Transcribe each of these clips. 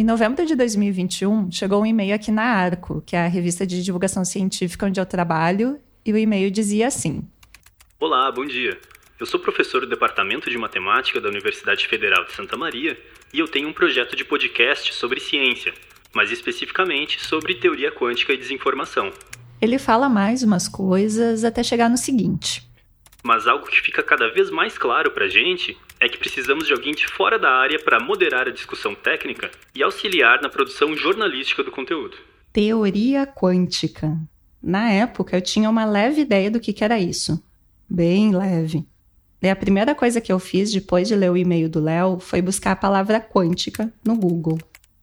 Em novembro de 2021, chegou um e-mail aqui na Arco, que é a revista de divulgação científica onde eu trabalho, e o e-mail dizia assim: Olá, bom dia. Eu sou professor do Departamento de Matemática da Universidade Federal de Santa Maria e eu tenho um projeto de podcast sobre ciência, mas especificamente sobre teoria quântica e desinformação. Ele fala mais umas coisas até chegar no seguinte: Mas algo que fica cada vez mais claro pra gente é que precisamos de alguém de fora da área para moderar a discussão técnica e auxiliar na produção jornalística do conteúdo. Teoria quântica. Na época, eu tinha uma leve ideia do que, que era isso. Bem leve. E a primeira coisa que eu fiz depois de ler o e-mail do Léo foi buscar a palavra quântica no Google.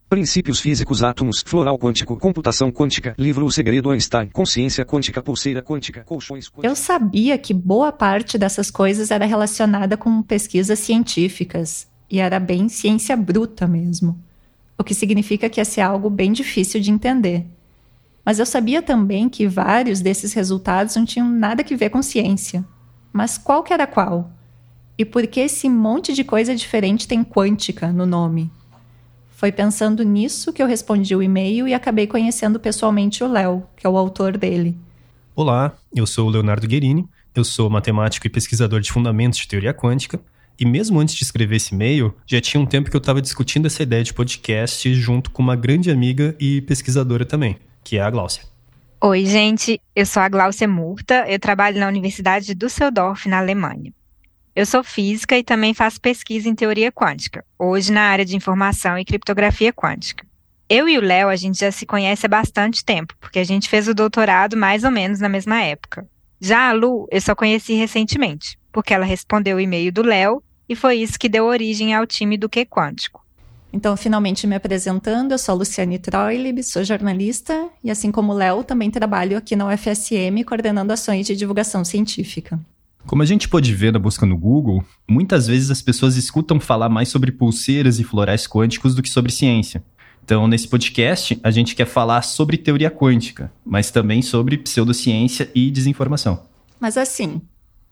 Princípios físicos, átomos, floral quântico, computação quântica, livro O Segredo Einstein, consciência quântica, pulseira quântica, colchões. Eu sabia que boa parte dessas coisas era relacionada com pesquisas científicas e era bem ciência bruta mesmo, o que significa que ia ser algo bem difícil de entender. Mas eu sabia também que vários desses resultados não tinham nada que ver com ciência. Mas qual que era qual? E por que esse monte de coisa diferente tem quântica no nome? Foi pensando nisso que eu respondi o e-mail e acabei conhecendo pessoalmente o Léo, que é o autor dele. Olá, eu sou o Leonardo Guerini, eu sou matemático e pesquisador de fundamentos de teoria quântica, e mesmo antes de escrever esse e-mail, já tinha um tempo que eu estava discutindo essa ideia de podcast junto com uma grande amiga e pesquisadora também, que é a Gláucia. Oi, gente, eu sou a Gláucia Murta, eu trabalho na Universidade de Düsseldorf, na Alemanha. Eu sou física e também faço pesquisa em teoria quântica, hoje na área de informação e criptografia quântica. Eu e o Léo, a gente já se conhece há bastante tempo, porque a gente fez o doutorado mais ou menos na mesma época. Já a Lu, eu só conheci recentemente, porque ela respondeu o e-mail do Léo e foi isso que deu origem ao time do Que Quântico. Então, finalmente me apresentando, eu sou a Luciane Troilib, sou jornalista e, assim como o Léo, também trabalho aqui na UFSM coordenando ações de divulgação científica. Como a gente pode ver na busca no Google, muitas vezes as pessoas escutam falar mais sobre pulseiras e florais quânticos do que sobre ciência. Então, nesse podcast, a gente quer falar sobre teoria quântica, mas também sobre pseudociência e desinformação. Mas assim,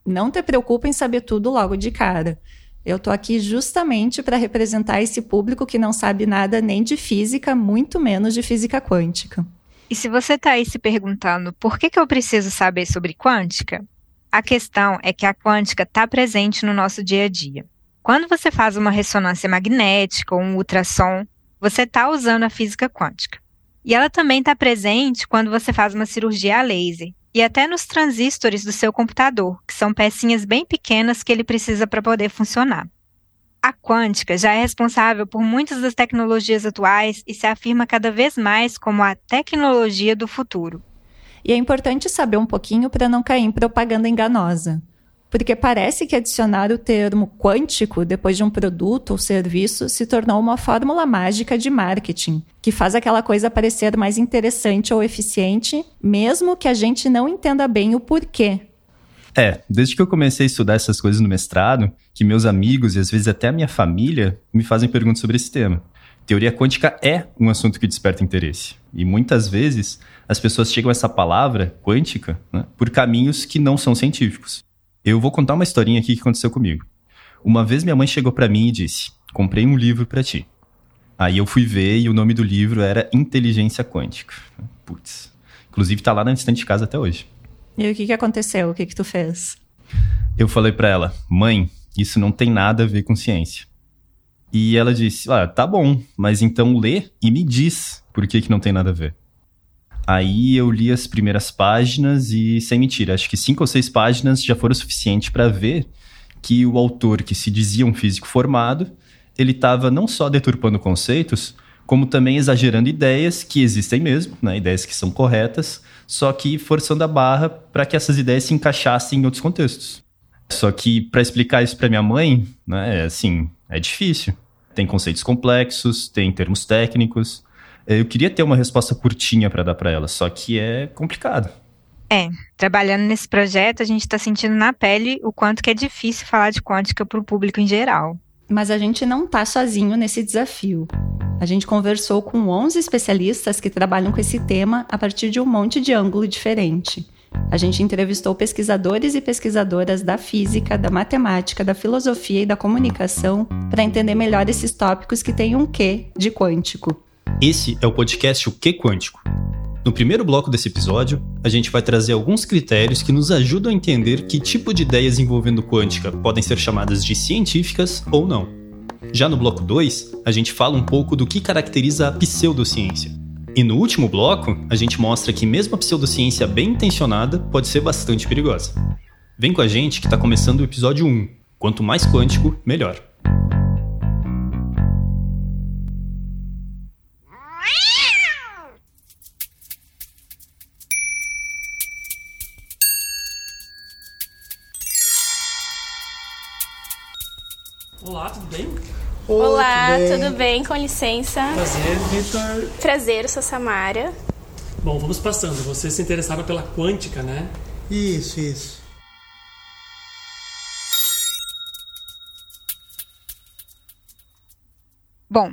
não te preocupa em saber tudo logo de cara. Eu tô aqui justamente para representar esse público que não sabe nada nem de física, muito menos de física quântica. E se você está aí se perguntando por que, que eu preciso saber sobre quântica, a questão é que a quântica está presente no nosso dia a dia. Quando você faz uma ressonância magnética ou um ultrassom, você está usando a física quântica. E ela também está presente quando você faz uma cirurgia a laser e até nos transistores do seu computador, que são pecinhas bem pequenas que ele precisa para poder funcionar. A quântica já é responsável por muitas das tecnologias atuais e se afirma cada vez mais como a tecnologia do futuro. E é importante saber um pouquinho para não cair em propaganda enganosa. Porque parece que adicionar o termo quântico depois de um produto ou serviço se tornou uma fórmula mágica de marketing, que faz aquela coisa parecer mais interessante ou eficiente, mesmo que a gente não entenda bem o porquê. É, desde que eu comecei a estudar essas coisas no mestrado, que meus amigos e às vezes até a minha família me fazem perguntas sobre esse tema. Teoria quântica é um assunto que desperta interesse. E muitas vezes as pessoas chegam a essa palavra quântica né, por caminhos que não são científicos. Eu vou contar uma historinha aqui que aconteceu comigo. Uma vez minha mãe chegou para mim e disse: Comprei um livro para ti. Aí eu fui ver e o nome do livro era Inteligência Quântica. Putz. Inclusive tá lá na estante de casa até hoje. E o que, que aconteceu? O que, que tu fez? Eu falei para ela: Mãe, isso não tem nada a ver com ciência. E ela disse: Ah, tá bom, mas então lê e me diz por que, que não tem nada a ver. Aí eu li as primeiras páginas e, sem mentira, acho que cinco ou seis páginas já foram suficiente para ver que o autor, que se dizia um físico formado, ele estava não só deturpando conceitos, como também exagerando ideias que existem mesmo, né, ideias que são corretas, só que forçando a barra para que essas ideias se encaixassem em outros contextos. Só que para explicar isso para minha mãe, né, é assim, é difícil. Tem conceitos complexos, tem termos técnicos. Eu queria ter uma resposta curtinha para dar para ela, só que é complicado. É, trabalhando nesse projeto, a gente está sentindo na pele o quanto que é difícil falar de quântica para o público em geral. Mas a gente não está sozinho nesse desafio. A gente conversou com 11 especialistas que trabalham com esse tema a partir de um monte de ângulo diferente. A gente entrevistou pesquisadores e pesquisadoras da física, da matemática, da filosofia e da comunicação para entender melhor esses tópicos que têm um quê de quântico. Esse é o podcast O Que Quântico. No primeiro bloco desse episódio, a gente vai trazer alguns critérios que nos ajudam a entender que tipo de ideias envolvendo quântica podem ser chamadas de científicas ou não. Já no bloco 2, a gente fala um pouco do que caracteriza a pseudociência. E no último bloco, a gente mostra que mesmo a pseudociência bem intencionada pode ser bastante perigosa. Vem com a gente que está começando o episódio 1. Quanto mais quântico, melhor. Olá, tudo bem? Com licença. Prazer, Vitor. Prazer, eu sou Samara. Bom, vamos passando. Você se interessava pela quântica, né? Isso, isso. Bom,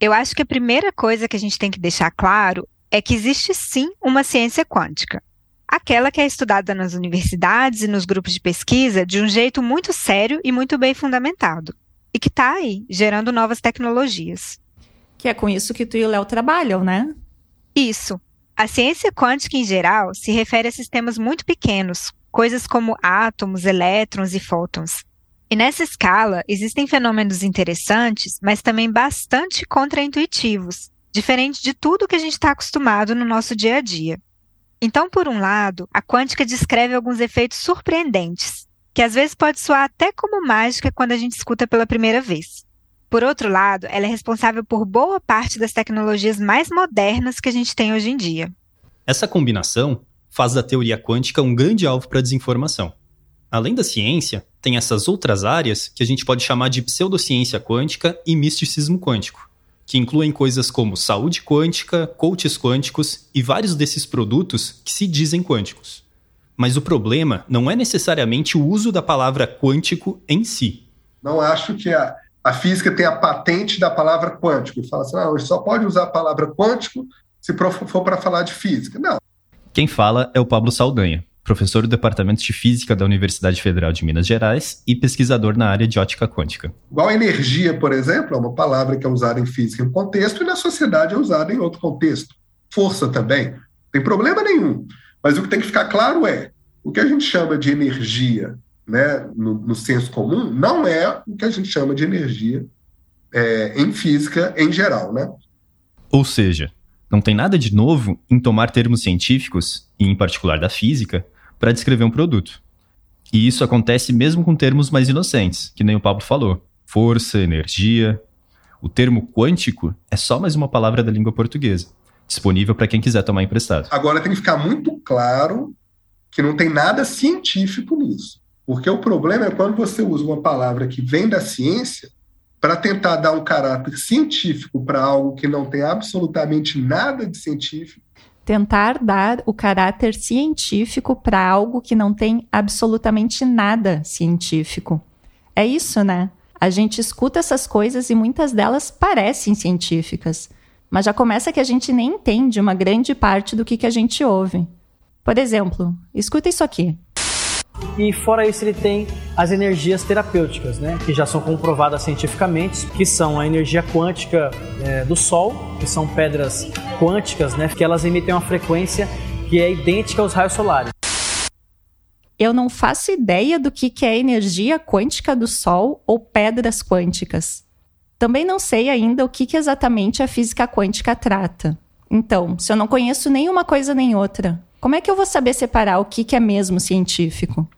eu acho que a primeira coisa que a gente tem que deixar claro é que existe sim uma ciência quântica. Aquela que é estudada nas universidades e nos grupos de pesquisa de um jeito muito sério e muito bem fundamentado. E que está aí, gerando novas tecnologias. Que é com isso que tu e o Léo trabalham, né? Isso. A ciência quântica em geral se refere a sistemas muito pequenos, coisas como átomos, elétrons e fótons. E nessa escala, existem fenômenos interessantes, mas também bastante contraintuitivos, diferente de tudo que a gente está acostumado no nosso dia a dia. Então, por um lado, a quântica descreve alguns efeitos surpreendentes, que às vezes pode soar até como mágica quando a gente escuta pela primeira vez. Por outro lado, ela é responsável por boa parte das tecnologias mais modernas que a gente tem hoje em dia. Essa combinação faz da teoria quântica um grande alvo para a desinformação. Além da ciência, tem essas outras áreas que a gente pode chamar de pseudociência quântica e misticismo quântico, que incluem coisas como saúde quântica, coaches quânticos e vários desses produtos que se dizem quânticos. Mas o problema não é necessariamente o uso da palavra quântico em si. Não acho que a, a física tem a patente da palavra quântico. Fala assim, não, só pode usar a palavra quântico se for para falar de física. Não. Quem fala é o Pablo Saldanha, professor do Departamento de Física da Universidade Federal de Minas Gerais e pesquisador na área de ótica quântica. Igual energia, por exemplo, é uma palavra que é usada em física em um contexto e na sociedade é usada em outro contexto. Força também. Não tem problema nenhum. Mas o que tem que ficar claro é, o que a gente chama de energia né, no, no senso comum não é o que a gente chama de energia é, em física em geral. Né? Ou seja, não tem nada de novo em tomar termos científicos, e em particular da física, para descrever um produto. E isso acontece mesmo com termos mais inocentes, que nem o Pablo falou: força, energia. O termo quântico é só mais uma palavra da língua portuguesa, disponível para quem quiser tomar emprestado. Agora tem que ficar muito claro que não tem nada científico nisso. Porque o problema é quando você usa uma palavra que vem da ciência para tentar dar um caráter científico para algo que não tem absolutamente nada de científico. Tentar dar o caráter científico para algo que não tem absolutamente nada científico. É isso, né? A gente escuta essas coisas e muitas delas parecem científicas, mas já começa que a gente nem entende uma grande parte do que, que a gente ouve. Por exemplo, escuta isso aqui. E fora isso, ele tem as energias terapêuticas, né, que já são comprovadas cientificamente, que são a energia quântica é, do Sol, que são pedras quânticas, né, que elas emitem uma frequência que é idêntica aos raios solares. Eu não faço ideia do que, que é energia quântica do Sol ou pedras quânticas. Também não sei ainda o que, que exatamente a física quântica trata. Então, se eu não conheço nenhuma coisa nem outra, como é que eu vou saber separar o que, que é mesmo científico?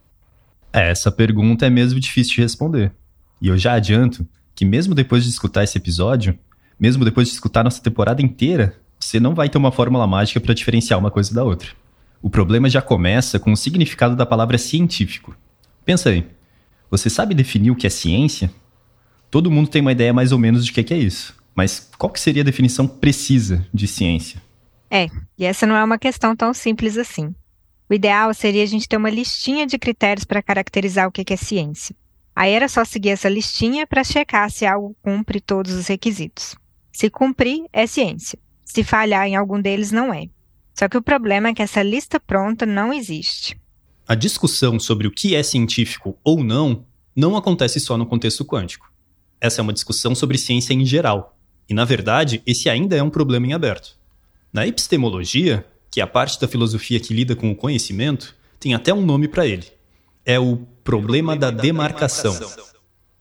É, essa pergunta é mesmo difícil de responder. E eu já adianto que, mesmo depois de escutar esse episódio, mesmo depois de escutar nossa temporada inteira, você não vai ter uma fórmula mágica para diferenciar uma coisa da outra. O problema já começa com o significado da palavra científico. Pensa aí, você sabe definir o que é ciência? Todo mundo tem uma ideia mais ou menos de que é isso, mas qual que seria a definição precisa de ciência? É, e essa não é uma questão tão simples assim. O ideal seria a gente ter uma listinha de critérios para caracterizar o que é ciência. Aí era só seguir essa listinha para checar se algo cumpre todos os requisitos. Se cumprir, é ciência. Se falhar em algum deles, não é. Só que o problema é que essa lista pronta não existe. A discussão sobre o que é científico ou não não acontece só no contexto quântico. Essa é uma discussão sobre ciência em geral. E, na verdade, esse ainda é um problema em aberto. Na epistemologia, que é a parte da filosofia que lida com o conhecimento, tem até um nome para ele. É o problema da demarcação.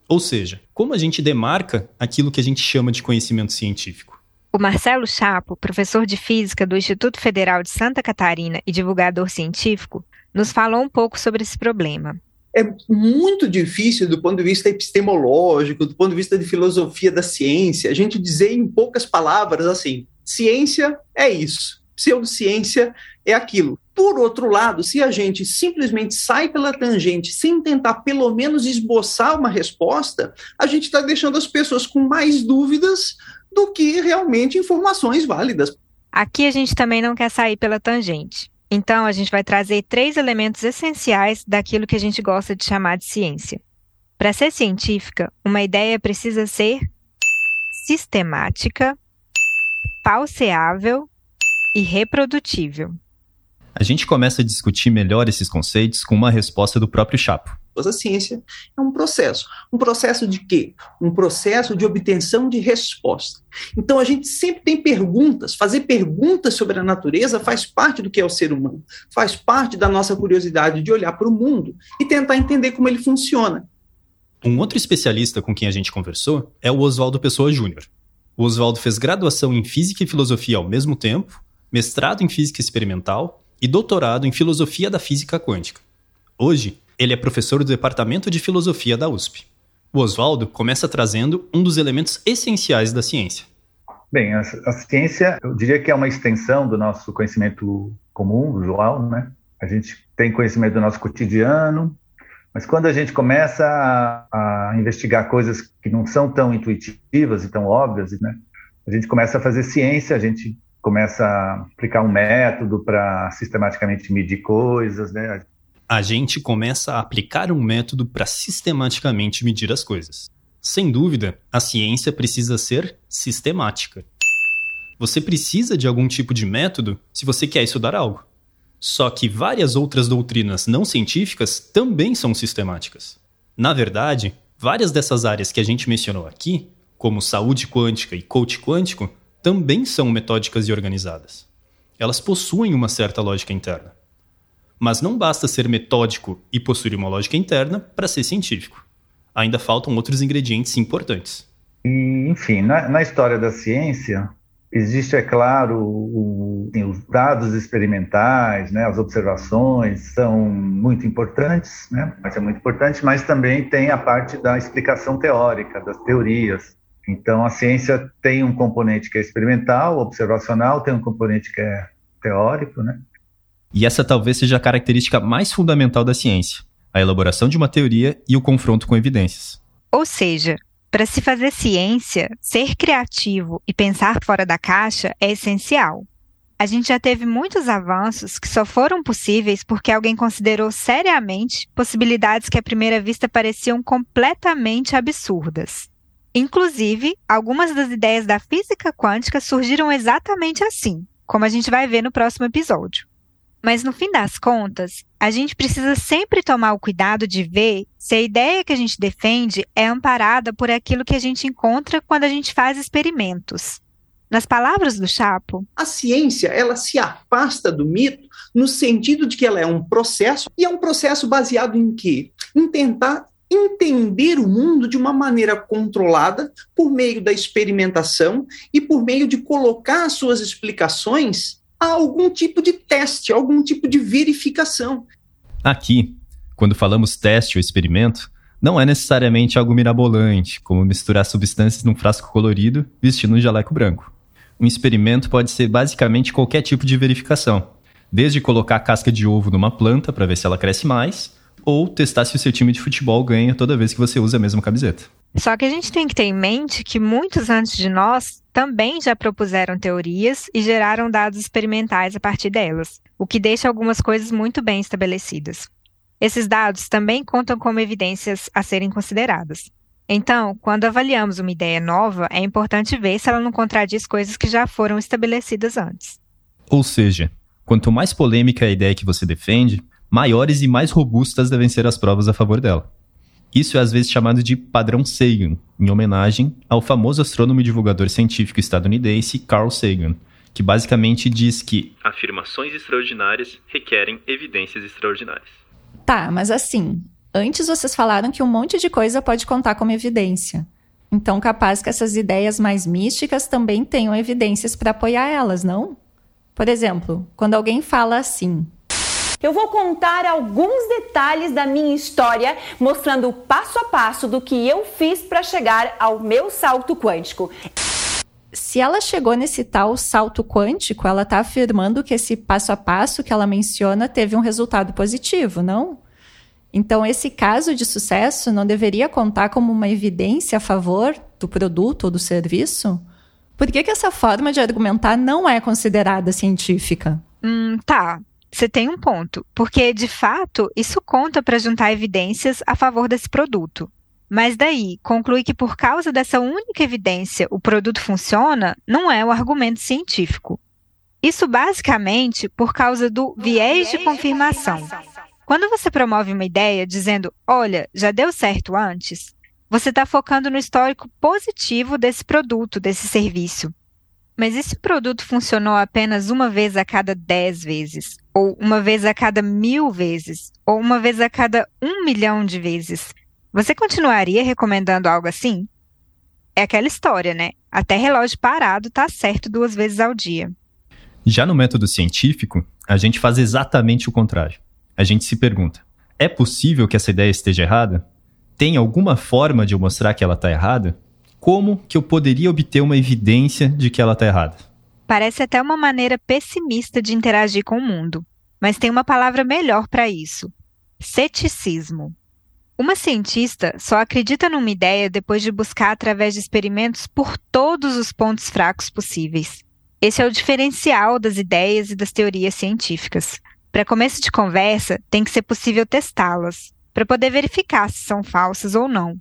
Ou seja, como a gente demarca aquilo que a gente chama de conhecimento científico. O Marcelo Chapo, professor de física do Instituto Federal de Santa Catarina e divulgador científico, nos falou um pouco sobre esse problema. É muito difícil, do ponto de vista epistemológico, do ponto de vista de filosofia da ciência, a gente dizer em poucas palavras assim: ciência é isso, pseudociência é aquilo. Por outro lado, se a gente simplesmente sai pela tangente sem tentar pelo menos esboçar uma resposta, a gente está deixando as pessoas com mais dúvidas do que realmente informações válidas. Aqui a gente também não quer sair pela tangente. Então, a gente vai trazer três elementos essenciais daquilo que a gente gosta de chamar de ciência. Para ser científica, uma ideia precisa ser sistemática, falseável e reprodutível. A gente começa a discutir melhor esses conceitos com uma resposta do próprio Chapo. A ciência é um processo. Um processo de quê? Um processo de obtenção de resposta. Então a gente sempre tem perguntas. Fazer perguntas sobre a natureza faz parte do que é o ser humano. Faz parte da nossa curiosidade de olhar para o mundo e tentar entender como ele funciona. Um outro especialista com quem a gente conversou é o Oswaldo Pessoa Júnior. O Oswaldo fez graduação em Física e Filosofia ao mesmo tempo, mestrado em Física Experimental e doutorado em Filosofia da Física Quântica. Hoje, ele é professor do Departamento de Filosofia da USP. O Oswaldo começa trazendo um dos elementos essenciais da ciência. Bem, a, a, ciência, eu diria que é uma extensão do nosso conhecimento comum, usual, né? A gente tem conhecimento do nosso cotidiano, mas quando a gente começa a, a investigar coisas que não são tão intuitivas e tão óbvias, né? A gente começa a fazer ciência, a gente começa a aplicar um método para sistematicamente medir coisas, né? A gente começa a aplicar um método para sistematicamente medir as coisas. Sem dúvida, a ciência precisa ser sistemática. Você precisa de algum tipo de método se você quer estudar algo. Só que várias outras doutrinas não científicas também são sistemáticas. Na verdade, várias dessas áreas que a gente mencionou aqui, como saúde quântica e coach quântico, também são metódicas e organizadas. Elas possuem uma certa lógica interna. Mas não basta ser metódico e possuir uma lógica interna para ser científico. Ainda faltam outros ingredientes importantes. E, enfim, na, na história da ciência, existe, é claro, o, os dados experimentais, né, as observações são muito importantes, né, mas é muito importante, mas também tem a parte da explicação teórica, das teorias. Então, a ciência tem um componente que é experimental, observacional, tem um componente que é teórico, né? E essa talvez seja a característica mais fundamental da ciência: a elaboração de uma teoria e o confronto com evidências. Ou seja, para se fazer ciência, ser criativo e pensar fora da caixa é essencial. A gente já teve muitos avanços que só foram possíveis porque alguém considerou seriamente possibilidades que à primeira vista pareciam completamente absurdas. Inclusive, algumas das ideias da física quântica surgiram exatamente assim, como a gente vai ver no próximo episódio. Mas no fim das contas, a gente precisa sempre tomar o cuidado de ver se a ideia que a gente defende é amparada por aquilo que a gente encontra quando a gente faz experimentos. Nas palavras do Chapo, a ciência ela se afasta do mito no sentido de que ela é um processo e é um processo baseado em quê? Em tentar entender o mundo de uma maneira controlada por meio da experimentação e por meio de colocar as suas explicações a algum tipo de teste, algum tipo de verificação. Aqui, quando falamos teste ou experimento, não é necessariamente algo mirabolante, como misturar substâncias num frasco colorido vestindo um jaleco branco. Um experimento pode ser basicamente qualquer tipo de verificação, desde colocar a casca de ovo numa planta para ver se ela cresce mais, ou testar se o seu time de futebol ganha toda vez que você usa a mesma camiseta. Só que a gente tem que ter em mente que muitos antes de nós também já propuseram teorias e geraram dados experimentais a partir delas, o que deixa algumas coisas muito bem estabelecidas. Esses dados também contam como evidências a serem consideradas. Então, quando avaliamos uma ideia nova, é importante ver se ela não contradiz coisas que já foram estabelecidas antes. Ou seja, Quanto mais polêmica é a ideia que você defende, maiores e mais robustas devem ser as provas a favor dela. Isso é às vezes chamado de padrão Sagan, em homenagem ao famoso astrônomo e divulgador científico estadunidense Carl Sagan, que basicamente diz que afirmações extraordinárias requerem evidências extraordinárias. Tá, mas assim, antes vocês falaram que um monte de coisa pode contar como evidência. Então, capaz que essas ideias mais místicas também tenham evidências para apoiar elas, não? Por exemplo, quando alguém fala assim: Eu vou contar alguns detalhes da minha história, mostrando o passo a passo do que eu fiz para chegar ao meu salto quântico. Se ela chegou nesse tal salto quântico, ela está afirmando que esse passo a passo que ela menciona teve um resultado positivo, não? Então, esse caso de sucesso não deveria contar como uma evidência a favor do produto ou do serviço? Por que, que essa forma de argumentar não é considerada científica? Hum, tá. Você tem um ponto. Porque, de fato, isso conta para juntar evidências a favor desse produto. Mas daí, concluir que por causa dessa única evidência o produto funciona, não é o argumento científico. Isso basicamente por causa do viés de confirmação. Quando você promove uma ideia dizendo, olha, já deu certo antes, você está focando no histórico positivo desse produto, desse serviço. Mas e se o produto funcionou apenas uma vez a cada dez vezes? Ou uma vez a cada mil vezes? Ou uma vez a cada um milhão de vezes? Você continuaria recomendando algo assim? É aquela história, né? Até relógio parado tá certo duas vezes ao dia. Já no método científico, a gente faz exatamente o contrário. A gente se pergunta: é possível que essa ideia esteja errada? Tem alguma forma de eu mostrar que ela está errada? Como que eu poderia obter uma evidência de que ela está errada? Parece até uma maneira pessimista de interagir com o mundo, mas tem uma palavra melhor para isso: ceticismo. Uma cientista só acredita numa ideia depois de buscar através de experimentos por todos os pontos fracos possíveis. Esse é o diferencial das ideias e das teorias científicas. Para começo de conversa, tem que ser possível testá-las, para poder verificar se são falsas ou não.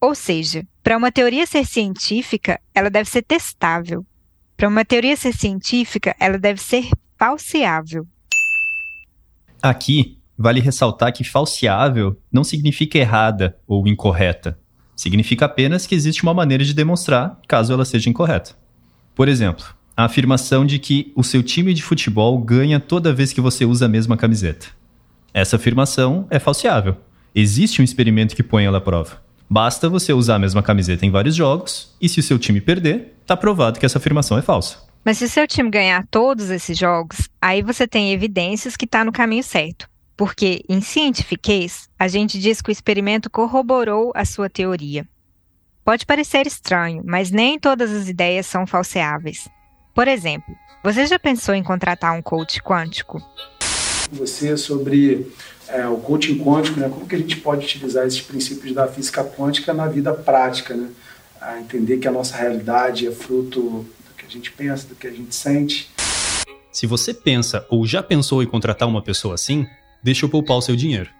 Ou seja, para uma teoria ser científica, ela deve ser testável. Para uma teoria ser científica, ela deve ser falseável. Aqui, Vale ressaltar que falseável não significa errada ou incorreta. Significa apenas que existe uma maneira de demonstrar caso ela seja incorreta. Por exemplo, a afirmação de que o seu time de futebol ganha toda vez que você usa a mesma camiseta. Essa afirmação é falseável. Existe um experimento que põe ela à prova. Basta você usar a mesma camiseta em vários jogos, e se o seu time perder, está provado que essa afirmação é falsa. Mas se o seu time ganhar todos esses jogos, aí você tem evidências que está no caminho certo porque em cientifiquez a gente diz que o experimento corroborou a sua teoria. Pode parecer estranho, mas nem todas as ideias são falseáveis. Por exemplo, você já pensou em contratar um coach quântico? Você sobre é, o coaching quântico, né? Como que a gente pode utilizar esses princípios da física quântica na vida prática, né? A entender que a nossa realidade é fruto do que a gente pensa, do que a gente sente. Se você pensa ou já pensou em contratar uma pessoa assim, deixa eu poupar o seu dinheiro.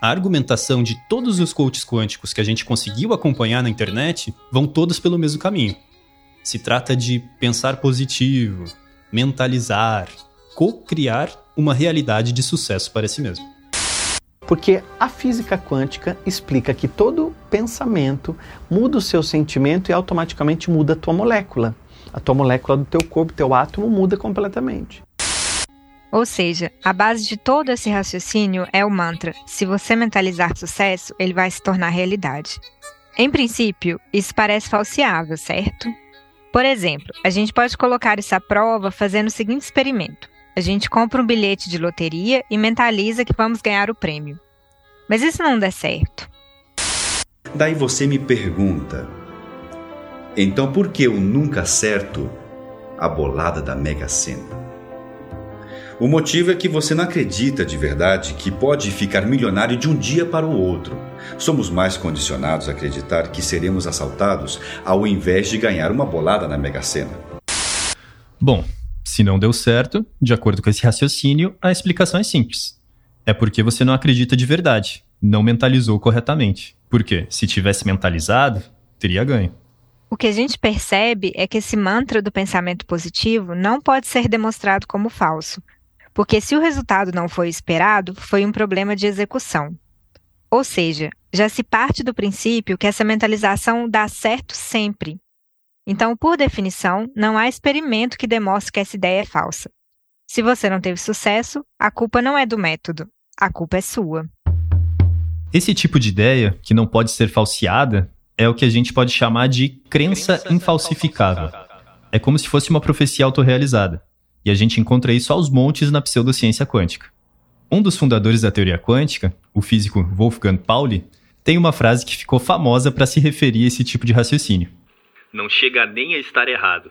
A argumentação de todos os coaches quânticos que a gente conseguiu acompanhar na internet vão todos pelo mesmo caminho. Se trata de pensar positivo, mentalizar, co-criar uma realidade de sucesso para si mesmo. Porque a física quântica explica que todo pensamento muda o seu sentimento e automaticamente muda a tua molécula. A tua molécula do teu corpo, teu átomo muda completamente. Ou seja, a base de todo esse raciocínio é o mantra: se você mentalizar sucesso, ele vai se tornar realidade. Em princípio, isso parece falseável, certo? Por exemplo, a gente pode colocar isso à prova fazendo o seguinte experimento: a gente compra um bilhete de loteria e mentaliza que vamos ganhar o prêmio. Mas isso não der certo. Daí você me pergunta: então por que eu nunca acerto a bolada da Mega Sena? O motivo é que você não acredita de verdade que pode ficar milionário de um dia para o outro. Somos mais condicionados a acreditar que seremos assaltados ao invés de ganhar uma bolada na Mega Sena. Bom, se não deu certo, de acordo com esse raciocínio, a explicação é simples. É porque você não acredita de verdade, não mentalizou corretamente. Porque se tivesse mentalizado, teria ganho. O que a gente percebe é que esse mantra do pensamento positivo não pode ser demonstrado como falso, Porque se o resultado não foi esperado, foi um problema de execução. Ou seja, já se parte do princípio que essa mentalização dá certo sempre. Então, por definição, não há experimento que demonstre que essa ideia é falsa. Se você não teve sucesso, a culpa não é do método, a culpa é sua. Esse tipo de ideia, que não pode ser falseada, é o que a gente pode chamar de crença infalsificável. É como se fosse uma profecia autorrealizada. E a gente encontra isso aos montes na pseudociência quântica. Um dos fundadores da teoria quântica, o físico Wolfgang Pauli, tem uma frase que ficou famosa para se referir a esse tipo de raciocínio. Não chega nem a estar errado.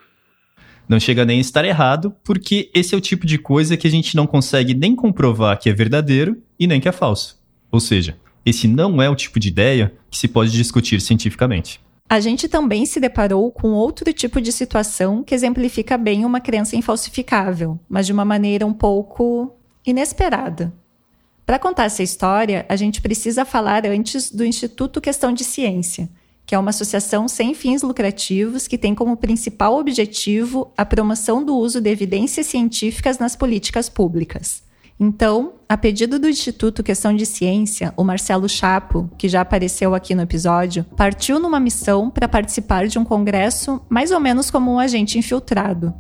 Não chega nem a estar errado, porque esse é o tipo de coisa que a gente não consegue nem comprovar que é verdadeiro e nem que é falso. Ou seja, esse não é o tipo de ideia que se pode discutir cientificamente. A gente também se deparou com outro tipo de situação que exemplifica bem uma crença infalsificável, mas de uma maneira um pouco inesperada. Para contar essa história, a gente precisa falar antes do Instituto Questão de Ciência, que é uma associação sem fins lucrativos que tem como principal objetivo a promoção do uso de evidências científicas nas políticas públicas. Então, a pedido do Instituto Questão de Ciência, o Marcelo Chapo, que já apareceu aqui no episódio, partiu numa missão para participar de um congresso mais ou menos como um agente infiltrado.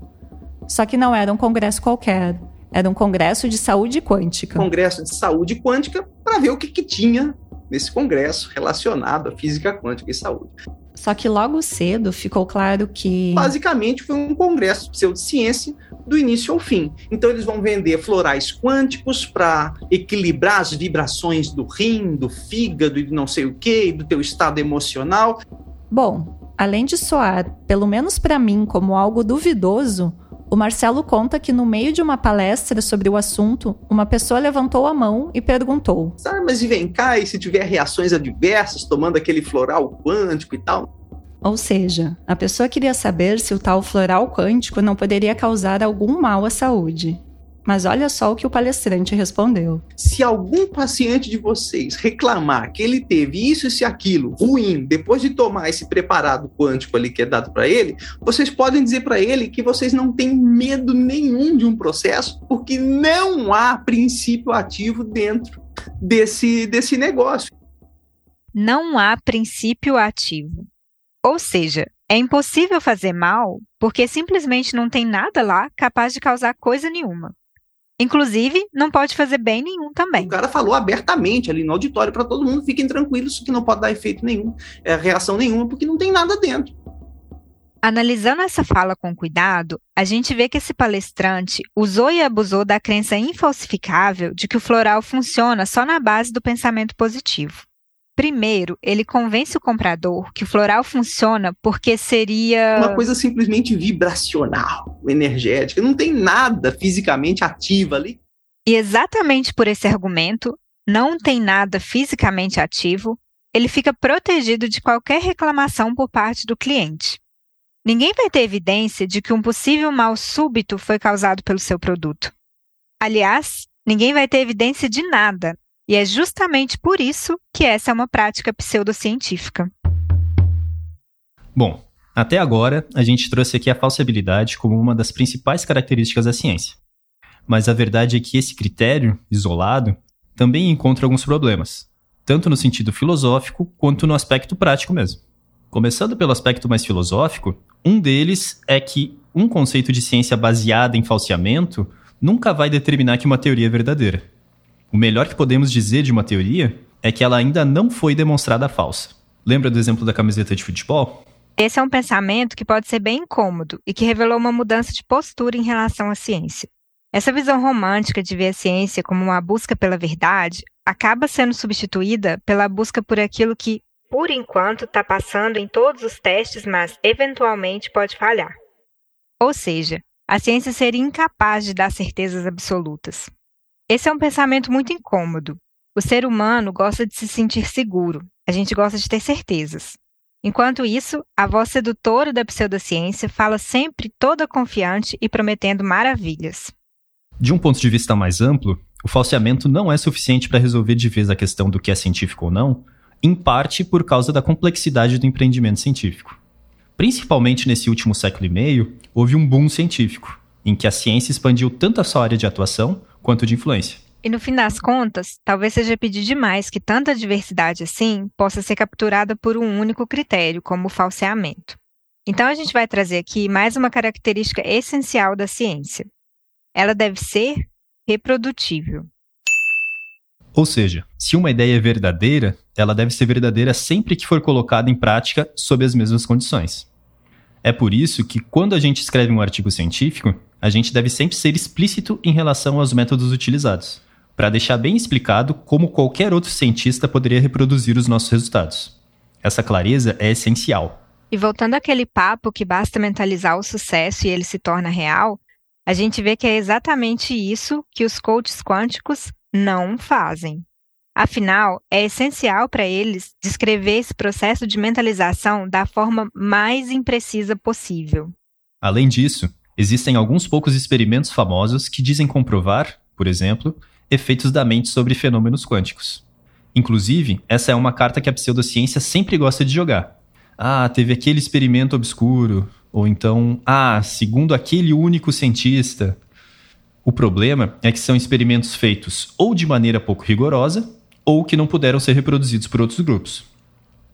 Só que não era um congresso qualquer, era um congresso de saúde quântica. Congresso de saúde quântica para ver o que, que tinha nesse congresso relacionado à física quântica e saúde. Só que logo cedo ficou claro que. Basicamente foi um congresso de pseudociência do início ao fim. Então eles vão vender florais quânticos para equilibrar as vibrações do rim, do fígado e do não sei o que, do teu estado emocional. Bom, além de soar, pelo menos para mim, como algo duvidoso, o Marcelo conta que no meio de uma palestra sobre o assunto, uma pessoa levantou a mão e perguntou: Ah, mas e vem cá, e se tiver reações adversas tomando aquele floral quântico e tal? Ou seja, a pessoa queria saber se o tal floral quântico não poderia causar algum mal à saúde. Mas olha só o que o palestrante respondeu. Se algum paciente de vocês reclamar que ele teve isso e aquilo ruim depois de tomar esse preparado quântico ali que é dado para ele, vocês podem dizer para ele que vocês não têm medo nenhum de um processo, porque não há princípio ativo dentro desse, desse negócio. Não há princípio ativo. Ou seja, é impossível fazer mal porque simplesmente não tem nada lá capaz de causar coisa nenhuma. Inclusive, não pode fazer bem nenhum também. O cara falou abertamente ali no auditório para todo mundo: fiquem tranquilos, que não pode dar efeito nenhum, é, reação nenhuma, porque não tem nada dentro. Analisando essa fala com cuidado, a gente vê que esse palestrante usou e abusou da crença infalsificável de que o floral funciona só na base do pensamento positivo. Primeiro, ele convence o comprador que o floral funciona porque seria. Uma coisa simplesmente vibracional, energética. Não tem nada fisicamente ativo ali. E exatamente por esse argumento, não tem nada fisicamente ativo, ele fica protegido de qualquer reclamação por parte do cliente. Ninguém vai ter evidência de que um possível mal súbito foi causado pelo seu produto. Aliás, ninguém vai ter evidência de nada, e é justamente por isso que essa é uma prática pseudocientífica. Bom, até agora a gente trouxe aqui a falsibilidade como uma das principais características da ciência. Mas a verdade é que esse critério, isolado, também encontra alguns problemas, tanto no sentido filosófico quanto no aspecto prático mesmo. Começando pelo aspecto mais filosófico, um deles é que um conceito de ciência baseada em falseamento nunca vai determinar que uma teoria é verdadeira. O melhor que podemos dizer de uma teoria é que ela ainda não foi demonstrada falsa. Lembra do exemplo da camiseta de futebol? Esse é um pensamento que pode ser bem incômodo e que revelou uma mudança de postura em relação à ciência. Essa visão romântica de ver a ciência como uma busca pela verdade acaba sendo substituída pela busca por aquilo que, por enquanto, está passando em todos os testes, mas eventualmente pode falhar. Ou seja, a ciência seria incapaz de dar certezas absolutas. Esse é um pensamento muito incômodo. O ser humano gosta de se sentir seguro, a gente gosta de ter certezas. Enquanto isso, a voz sedutora da pseudociência fala sempre toda confiante e prometendo maravilhas. De um ponto de vista mais amplo, o falseamento não é suficiente para resolver de vez a questão do que é científico ou não, em parte por causa da complexidade do empreendimento científico. Principalmente nesse último século e meio, houve um boom científico, em que a ciência expandiu tanto a sua área de atuação quanto de influência. E no fim das contas, talvez seja pedir demais que tanta diversidade assim possa ser capturada por um único critério, como o falseamento. Então a gente vai trazer aqui mais uma característica essencial da ciência. Ela deve ser reprodutível. Ou seja, se uma ideia é verdadeira, ela deve ser verdadeira sempre que for colocada em prática sob as mesmas condições. É por isso que, quando a gente escreve um artigo científico, a gente deve sempre ser explícito em relação aos métodos utilizados, para deixar bem explicado como qualquer outro cientista poderia reproduzir os nossos resultados. Essa clareza é essencial. E voltando àquele papo que basta mentalizar o sucesso e ele se torna real, a gente vê que é exatamente isso que os coaches quânticos não fazem. Afinal, é essencial para eles descrever esse processo de mentalização da forma mais imprecisa possível. Além disso, existem alguns poucos experimentos famosos que dizem comprovar, por exemplo, efeitos da mente sobre fenômenos quânticos. Inclusive, essa é uma carta que a pseudociência sempre gosta de jogar. Ah, teve aquele experimento obscuro, ou então, ah, segundo aquele único cientista, o problema é que são experimentos feitos ou de maneira pouco rigorosa ou que não puderam ser reproduzidos por outros grupos.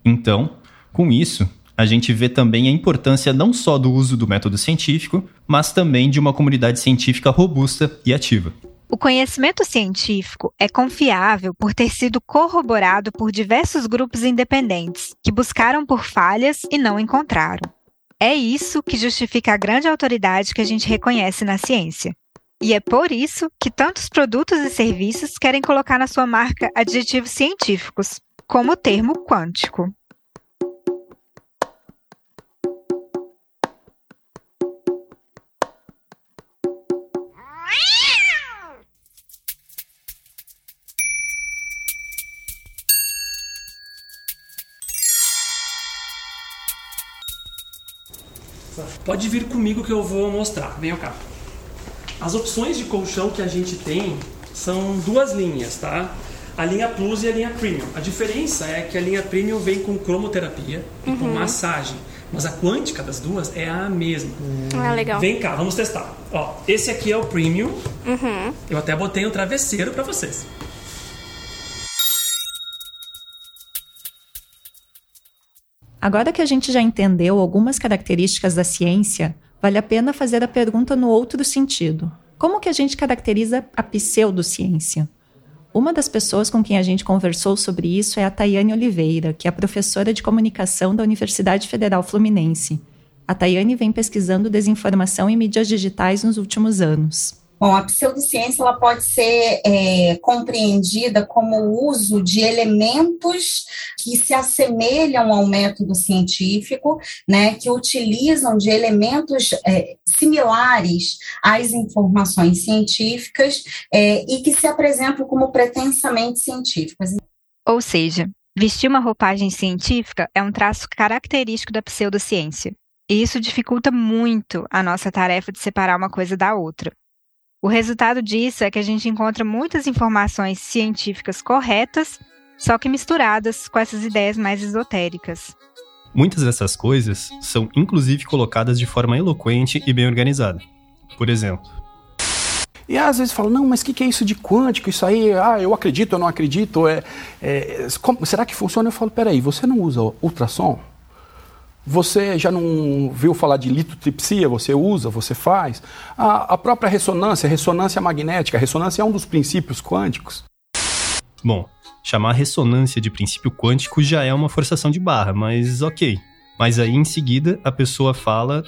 Então, com isso, a gente vê também a importância não só do uso do método científico, mas também de uma comunidade científica robusta e ativa. O conhecimento científico é confiável por ter sido corroborado por diversos grupos independentes que buscaram por falhas e não encontraram. É isso que justifica a grande autoridade que a gente reconhece na ciência. E é por isso que tantos produtos e serviços querem colocar na sua marca adjetivos científicos, como o termo quântico. Pode vir comigo que eu vou mostrar. Venha cá. As opções de colchão que a gente tem são duas linhas, tá? A linha Plus e a linha Premium. A diferença é que a linha Premium vem com cromoterapia e com Uhum. massagem. Mas a quântica das duas é a mesma. Ah, legal. Vem cá, vamos testar. Ó, esse aqui é o Premium. Uhum. Eu até botei um travesseiro para vocês. Agora que a gente já entendeu algumas características da ciência, vale a pena fazer a pergunta no outro sentido. Como que a gente caracteriza a pseudociência? Uma das pessoas com quem a gente conversou sobre isso é a Tayane Oliveira, que é professora de comunicação da Universidade Federal Fluminense. A Tayane vem pesquisando desinformação em mídias digitais nos últimos anos. Bom, a pseudociência ela pode ser é, compreendida como o uso de elementos que se assemelham ao método científico, né, que utilizam de elementos é, similares às informações científicas é, e que se apresentam como pretensamente científicas. Ou seja, vestir uma roupagem científica é um traço característico da pseudociência. E isso dificulta muito a nossa tarefa de separar uma coisa da outra. O resultado disso é que a gente encontra muitas informações científicas corretas, só que misturadas com essas ideias mais esotéricas. Muitas dessas coisas são inclusive colocadas de forma eloquente e bem organizada. Por exemplo, E às vezes fala, não, mas o que, que é isso de quântico? Isso aí, ah, eu acredito, eu não acredito. É, é, como- será que funciona? Eu falo, peraí, você não usa ultrassom? Você já não viu falar de litotripsia? Você usa, você faz? A, a própria ressonância, ressonância magnética, a ressonância é um dos princípios quânticos. bom, chamar ressonância de princípio quântico já é uma forçação de barra, mas ok. Mas aí em seguida a pessoa fala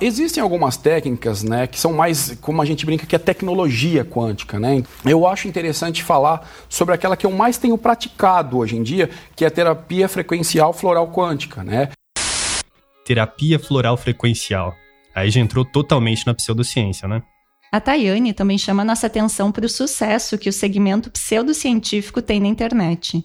Existem algumas técnicas, né, que são mais, como a gente brinca, que é tecnologia quântica, né? Eu acho interessante falar sobre aquela que eu mais tenho praticado hoje em dia, que é a terapia frequencial floral quântica, né? Terapia floral frequencial. Aí já entrou totalmente na pseudociência, né? A Tayane também chama nossa atenção para o sucesso que o segmento pseudocientífico tem na internet.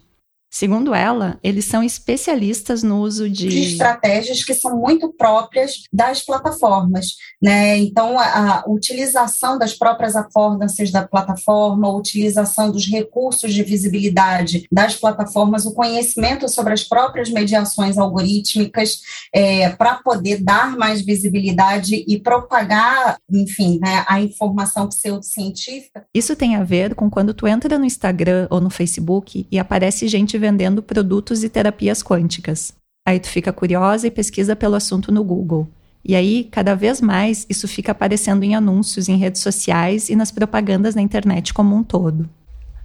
Segundo ela, eles são especialistas no uso de... de estratégias que são muito próprias das plataformas, né? Então, a, a utilização das próprias affordances da plataforma, a utilização dos recursos de visibilidade das plataformas, o conhecimento sobre as próprias mediações algorítmicas é, para poder dar mais visibilidade e propagar, enfim, né, a informação pseudocientífica. Isso tem a ver com quando tu entra no Instagram ou no Facebook e aparece gente vendendo produtos e terapias quânticas. Aí tu fica curiosa e pesquisa pelo assunto no Google. E aí, cada vez mais, isso fica aparecendo em anúncios em redes sociais e nas propagandas na internet como um todo.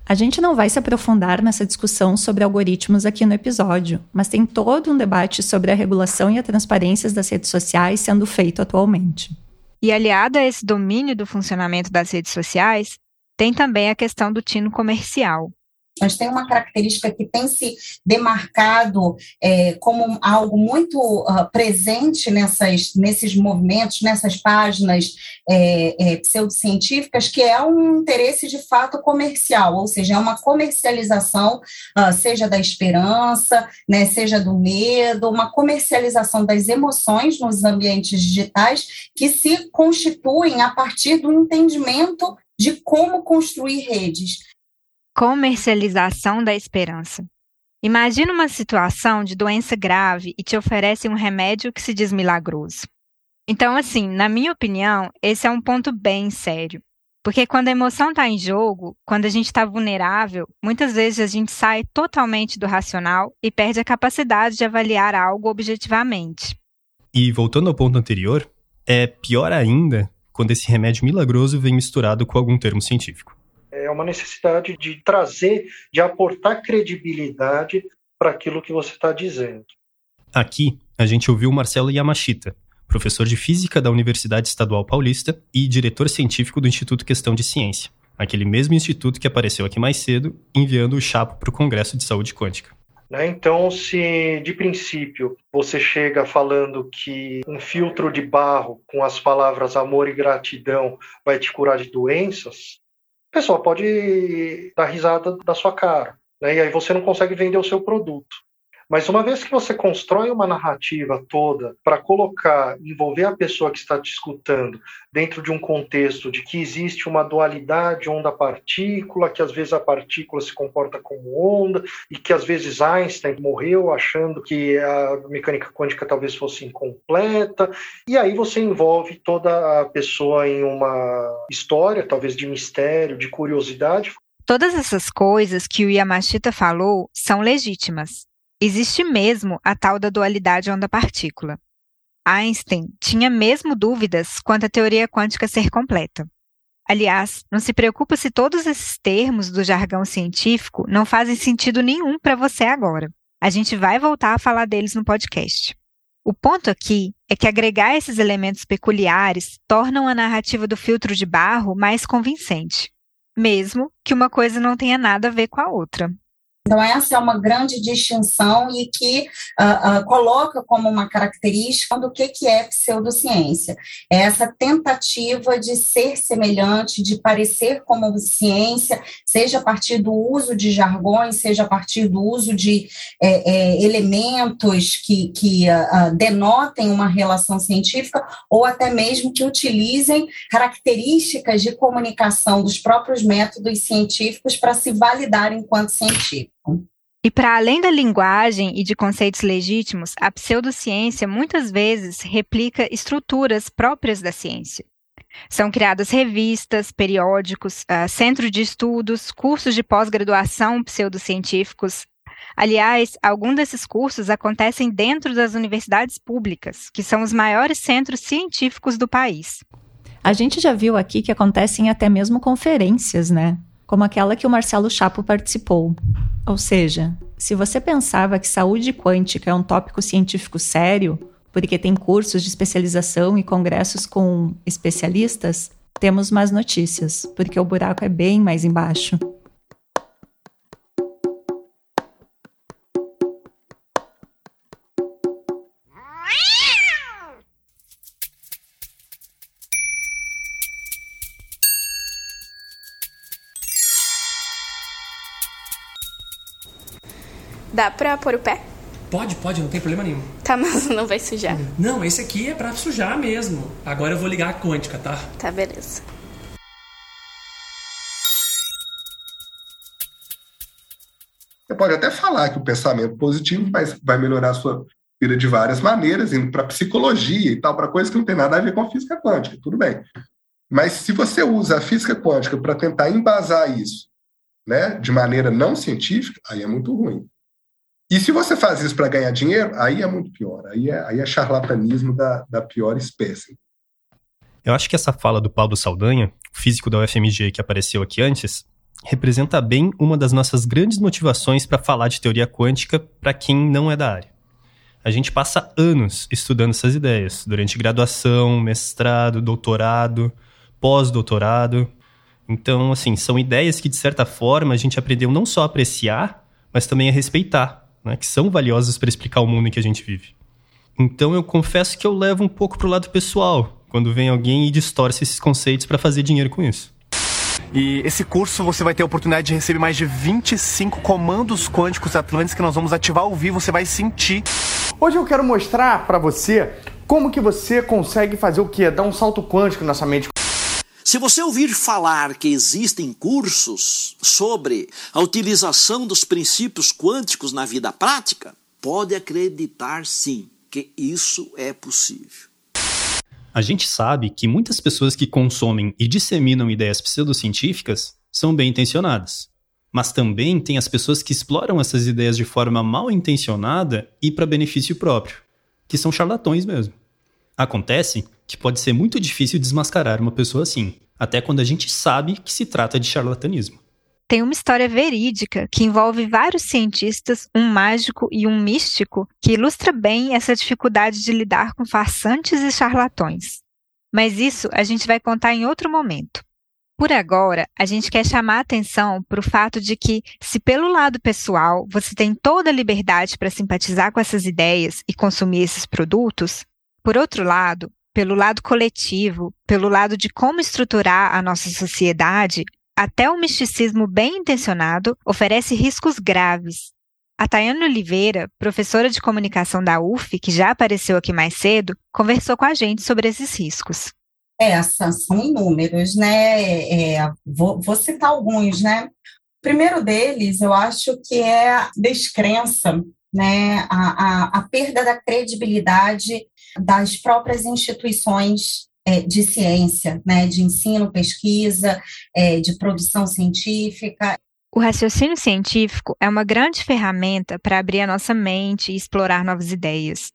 A gente não vai se aprofundar nessa discussão sobre algoritmos aqui no episódio, mas tem todo um debate sobre a regulação e a transparência das redes sociais sendo feito atualmente. E aliado a esse domínio do funcionamento das redes sociais, tem também a questão do tino comercial, mas tem uma característica que tem se demarcado é, como algo muito uh, presente nessas, nesses movimentos, nessas páginas é, é, pseudocientíficas, que é um interesse de fato comercial, ou seja, é uma comercialização, uh, seja da esperança, né, seja do medo, uma comercialização das emoções nos ambientes digitais que se constituem a partir do entendimento de como construir redes comercialização da esperança. Imagina uma situação de doença grave e te oferecem um remédio que se diz milagroso. Então, assim, na minha opinião, esse é um ponto bem sério. Porque quando a emoção está em jogo, quando a gente está vulnerável, muitas vezes a gente sai totalmente do racional e perde a capacidade de avaliar algo objetivamente. E voltando ao ponto anterior, é pior ainda quando esse remédio milagroso vem misturado com algum termo científico é uma necessidade de trazer, de aportar credibilidade para aquilo que você está dizendo. Aqui, a gente ouviu Marcelo Yamashita, professor de Física da Universidade Estadual Paulista e diretor científico do Instituto Questão de Ciência, aquele mesmo instituto que apareceu aqui mais cedo, enviando o Chapo para o Congresso de Saúde Quântica. Né, então, se de princípio você chega falando que um filtro de barro com as palavras amor e gratidão vai te curar de doenças, o pessoal pode dar risada da sua cara, né? e aí você não consegue vender o seu produto. Mas uma vez que você constrói uma narrativa toda para colocar, envolver a pessoa que está te escutando dentro de um contexto de que existe uma dualidade onda-partícula, que às vezes a partícula se comporta como onda e que às vezes Einstein morreu achando que a mecânica quântica talvez fosse incompleta, e aí você envolve toda a pessoa em uma história, talvez de mistério, de curiosidade, Todas essas coisas que o Yamashita falou são legítimas. Existe mesmo a tal da dualidade onda-partícula. Einstein tinha mesmo dúvidas quanto à teoria quântica ser completa. Aliás, não se preocupa se todos esses termos do jargão científico não fazem sentido nenhum para você agora. A gente vai voltar a falar deles no podcast. O ponto aqui é que agregar esses elementos peculiares tornam a narrativa do filtro de barro mais convincente, mesmo que uma coisa não tenha nada a ver com a outra. Então, essa é uma grande distinção e que uh, uh, coloca como uma característica do que, que é pseudociência. É essa tentativa de ser semelhante, de parecer como ciência, seja a partir do uso de jargões, seja a partir do uso de é, é, elementos que, que uh, denotem uma relação científica, ou até mesmo que utilizem características de comunicação dos próprios métodos científicos para se validar enquanto científico. E para além da linguagem e de conceitos legítimos, a pseudociência muitas vezes replica estruturas próprias da ciência. São criadas revistas, periódicos, uh, centros de estudos, cursos de pós-graduação pseudocientíficos. Aliás, alguns desses cursos acontecem dentro das universidades públicas, que são os maiores centros científicos do país. A gente já viu aqui que acontecem até mesmo conferências, né? Como aquela que o Marcelo Chapo participou. Ou seja, se você pensava que saúde quântica é um tópico científico sério, porque tem cursos de especialização e congressos com especialistas, temos más notícias, porque o buraco é bem mais embaixo. Dá pra pôr o pé? Pode, pode, não tem problema nenhum. Tá, mas não vai sujar. Não, esse aqui é pra sujar mesmo. Agora eu vou ligar a quântica, tá? Tá, beleza. Você pode até falar que o pensamento positivo vai, vai melhorar a sua vida de várias maneiras, indo para psicologia e tal, para coisas que não tem nada a ver com a física quântica, tudo bem. Mas se você usa a física quântica para tentar embasar isso, né, de maneira não científica, aí é muito ruim. E se você faz isso para ganhar dinheiro, aí é muito pior. Aí é, aí é charlatanismo da, da pior espécie. Eu acho que essa fala do Paulo Saldanha, físico da UFMG que apareceu aqui antes, representa bem uma das nossas grandes motivações para falar de teoria quântica para quem não é da área. A gente passa anos estudando essas ideias, durante graduação, mestrado, doutorado, pós-doutorado. Então, assim, são ideias que, de certa forma, a gente aprendeu não só a apreciar, mas também a respeitar, né, que são valiosas para explicar o mundo em que a gente vive. Então, eu confesso que eu levo um pouco para o lado pessoal, quando vem alguém e distorce esses conceitos para fazer dinheiro com isso. E esse curso você vai ter a oportunidade de receber mais de 25 comandos quânticos atlantes que nós vamos ativar ao vivo, você vai sentir. Hoje eu quero mostrar para você como que você consegue fazer o quê? Dar um salto quântico na sua mente. Se você ouvir falar que existem cursos sobre a utilização dos princípios quânticos na vida prática, pode acreditar sim que isso é possível. A gente sabe que muitas pessoas que consomem e disseminam ideias pseudocientíficas são bem intencionadas. Mas também tem as pessoas que exploram essas ideias de forma mal intencionada e para benefício próprio, que são charlatões mesmo. Acontece que pode ser muito difícil desmascarar uma pessoa assim, até quando a gente sabe que se trata de charlatanismo. Tem uma história verídica que envolve vários cientistas, um mágico e um místico, que ilustra bem essa dificuldade de lidar com farsantes e charlatões. Mas isso a gente vai contar em outro momento. Por agora, a gente quer chamar a atenção para o fato de que, se pelo lado pessoal você tem toda a liberdade para simpatizar com essas ideias e consumir esses produtos, por outro lado, pelo lado coletivo, pelo lado de como estruturar a nossa sociedade, até o misticismo bem intencionado oferece riscos graves. A Tayane Oliveira, professora de comunicação da UF, que já apareceu aqui mais cedo, conversou com a gente sobre esses riscos. É, são inúmeros, né? É, vou, vou citar alguns, né? O primeiro deles, eu acho que é a descrença, né? A, a, a perda da credibilidade das próprias instituições é, de ciência, né, de ensino, pesquisa, é, de produção científica. O raciocínio científico é uma grande ferramenta para abrir a nossa mente e explorar novas ideias.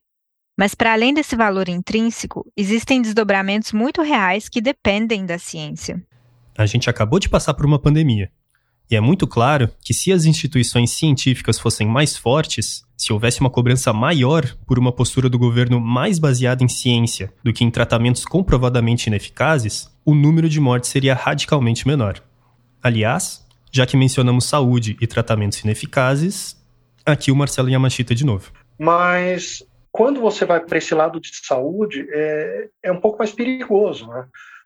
Mas, para além desse valor intrínseco, existem desdobramentos muito reais que dependem da ciência. A gente acabou de passar por uma pandemia. E é muito claro que se as instituições científicas fossem mais fortes, se houvesse uma cobrança maior por uma postura do governo mais baseada em ciência do que em tratamentos comprovadamente ineficazes, o número de mortes seria radicalmente menor. Aliás, já que mencionamos saúde e tratamentos ineficazes, aqui o Marcelo Yamashita de novo. Mas quando você vai para esse lado de saúde, é, é um pouco mais perigoso, né?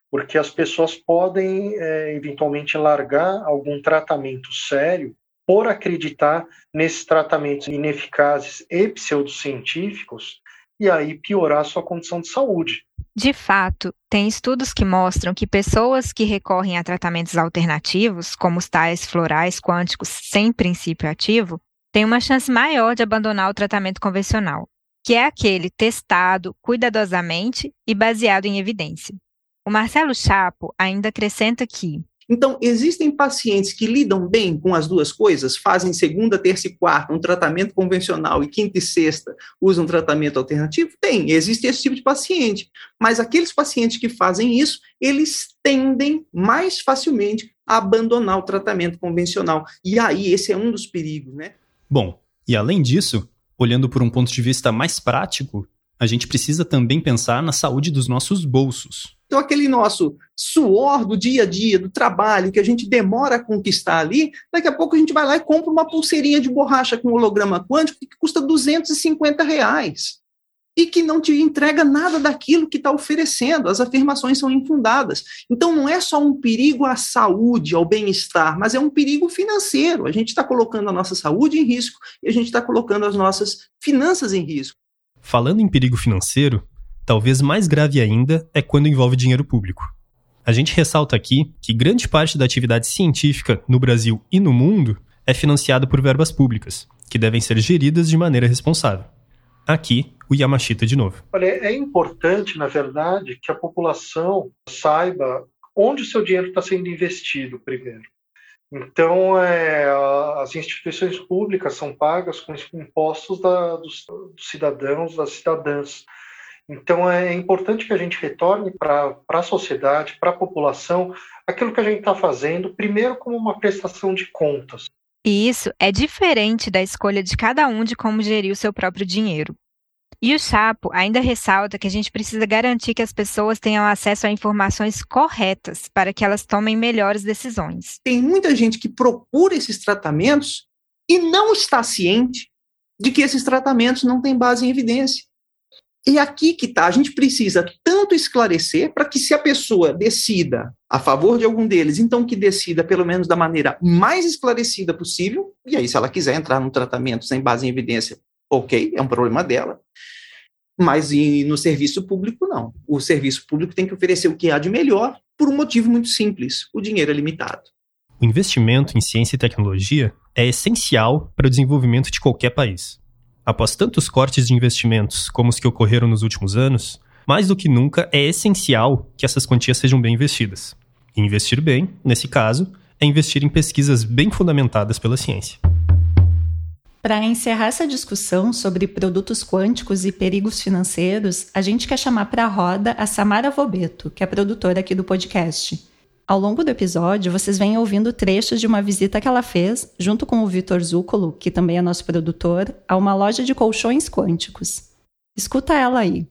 porque as pessoas podem é, eventualmente largar algum tratamento sério por acreditar nesses tratamentos ineficazes e pseudocientíficos e aí piorar sua condição de saúde. De fato, tem estudos que mostram que pessoas que recorrem a tratamentos alternativos, como os tais florais quânticos sem princípio ativo, têm uma chance maior de abandonar o tratamento convencional, que é aquele testado cuidadosamente e baseado em evidência. O Marcelo Chapo ainda acrescenta que então, existem pacientes que lidam bem com as duas coisas, fazem segunda, terça e quarta um tratamento convencional e quinta e sexta usam um tratamento alternativo? Tem, existe esse tipo de paciente. Mas aqueles pacientes que fazem isso, eles tendem mais facilmente a abandonar o tratamento convencional. E aí, esse é um dos perigos, né? Bom, e além disso, olhando por um ponto de vista mais prático, a gente precisa também pensar na saúde dos nossos bolsos. Então, aquele nosso suor do dia a dia, do trabalho, que a gente demora a conquistar ali, daqui a pouco a gente vai lá e compra uma pulseirinha de borracha com holograma quântico que custa 250 reais. e que não te entrega nada daquilo que está oferecendo. As afirmações são infundadas. Então, não é só um perigo à saúde, ao bem-estar, mas é um perigo financeiro. A gente está colocando a nossa saúde em risco e a gente está colocando as nossas finanças em risco. Falando em perigo financeiro, talvez mais grave ainda é quando envolve dinheiro público. A gente ressalta aqui que grande parte da atividade científica no Brasil e no mundo é financiada por verbas públicas, que devem ser geridas de maneira responsável. Aqui, o Yamashita de novo. Olha, é importante, na verdade, que a população saiba onde o seu dinheiro está sendo investido primeiro. Então, é, as instituições públicas são pagas com impostos da, dos, dos, cidadãos, das cidadãs. Então, é importante que a gente retorne para a sociedade, para a população, aquilo que a gente está fazendo, primeiro como uma prestação de contas. E isso é diferente da escolha de cada um de como gerir o seu próprio dinheiro. E o Chapo ainda ressalta que a gente precisa garantir que as pessoas tenham acesso a informações corretas para que elas tomem melhores decisões. Tem muita gente que procura esses tratamentos e não está ciente de que esses tratamentos não têm base em evidência. E aqui que está, a gente precisa tanto esclarecer para que se a pessoa decida a favor de algum deles, então que decida pelo menos da maneira mais esclarecida possível, e aí se ela quiser entrar num tratamento sem base em evidência, ok, é um problema dela, mas no serviço público não. O serviço público tem que oferecer o que há de melhor por um motivo muito simples, o dinheiro é limitado. O investimento em ciência e tecnologia é essencial para o desenvolvimento de qualquer país. Após tantos cortes de investimentos como os que ocorreram nos últimos anos, mais do que nunca é essencial que essas quantias sejam bem investidas. E investir bem, nesse caso, é investir em pesquisas bem fundamentadas pela ciência. Para encerrar essa discussão sobre produtos quânticos e perigos financeiros, a gente quer chamar para a roda a Samara Vobeto, que é produtora aqui do podcast. Ao longo do episódio, vocês vêm ouvindo trechos de uma visita que ela fez, junto com o Vitor Zúcolo, que também é nosso produtor, a uma loja de colchões quânticos. Escuta ela aí.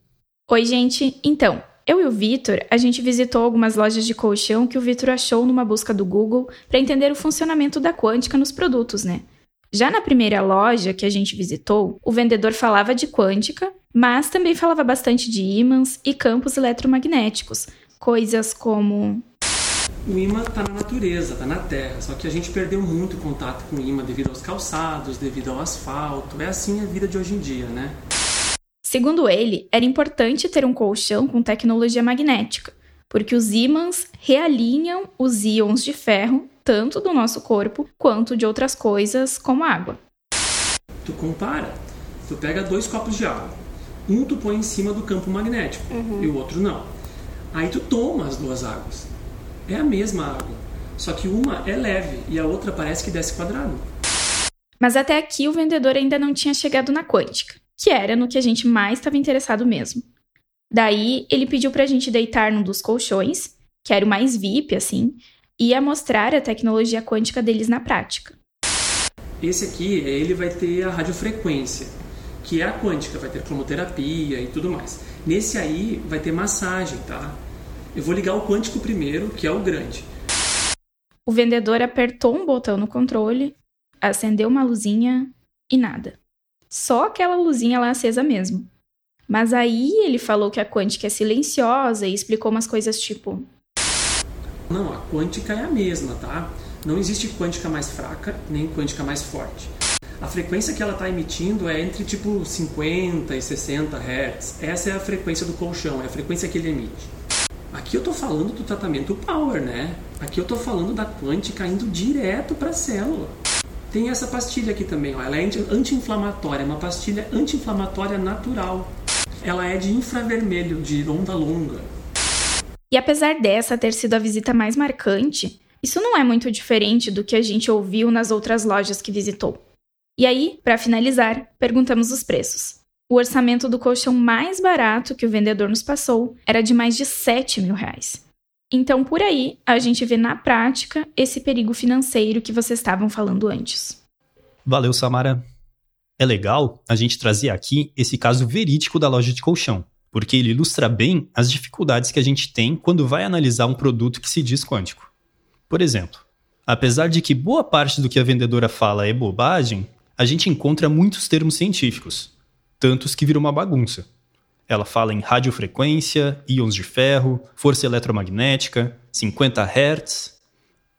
Oi, gente. Então, eu e o Vitor, a gente visitou algumas lojas de colchão que o Vitor achou numa busca do Google para entender o funcionamento da quântica nos produtos, né? Já na primeira loja que a gente visitou, o vendedor falava de quântica, mas também falava bastante de ímãs e campos eletromagnéticos, coisas como o imã está na natureza, está na terra, só que a gente perdeu muito contato com o imã devido aos calçados, devido ao asfalto. É assim a vida de hoje em dia, né? Segundo ele, era importante ter um colchão com tecnologia magnética, porque os ímãs realinham os íons de ferro tanto do nosso corpo quanto de outras coisas, como água. Tu compara, tu pega dois copos de água, um tu põe em cima do campo magnético uhum. e o outro não. Aí tu toma as duas águas é a mesma água, só que uma é leve e a outra parece que desce quadrado. Mas até aqui o vendedor ainda não tinha chegado na quântica, que era no que a gente mais estava interessado mesmo. Daí ele pediu para a gente deitar num dos colchões, que era o mais VIP, assim, e ia mostrar a tecnologia quântica deles na prática. Esse aqui, ele vai ter a radiofrequência, que é a quântica, vai ter cromoterapia e tudo mais. Nesse aí vai ter massagem, tá? Eu vou ligar o quântico primeiro, que é o grande. O vendedor apertou um botão no controle, acendeu uma luzinha e nada. Só aquela luzinha lá acesa mesmo. Mas aí ele falou que a quântica é silenciosa e explicou umas coisas tipo: Não, a quântica é a mesma, tá? Não existe quântica mais fraca nem quântica mais forte. A frequência que ela está emitindo é entre tipo 50 e 60 Hz. Essa é a frequência do colchão, é a frequência que ele emite. Aqui eu estou falando do tratamento power, né? Aqui eu estou falando da quântica indo direto para a célula. Tem essa pastilha aqui também, ó. ela é anti-inflamatória, uma pastilha anti-inflamatória natural. Ela é de infravermelho, de onda longa. E apesar dessa ter sido a visita mais marcante, isso não é muito diferente do que a gente ouviu nas outras lojas que visitou. E aí, para finalizar, perguntamos os preços. O orçamento do colchão mais barato que o vendedor nos passou era de mais de 7 mil reais. Então, por aí, a gente vê na prática esse perigo financeiro que vocês estavam falando antes. Valeu, Samara. É legal a gente trazer aqui esse caso verídico da loja de colchão, porque ele ilustra bem as dificuldades que a gente tem quando vai analisar um produto que se diz quântico. Por exemplo, apesar de que boa parte do que a vendedora fala é bobagem, a gente encontra muitos termos científicos, tantos que viram uma bagunça. Ela fala em radiofrequência, íons de ferro, força eletromagnética, 50 Hz.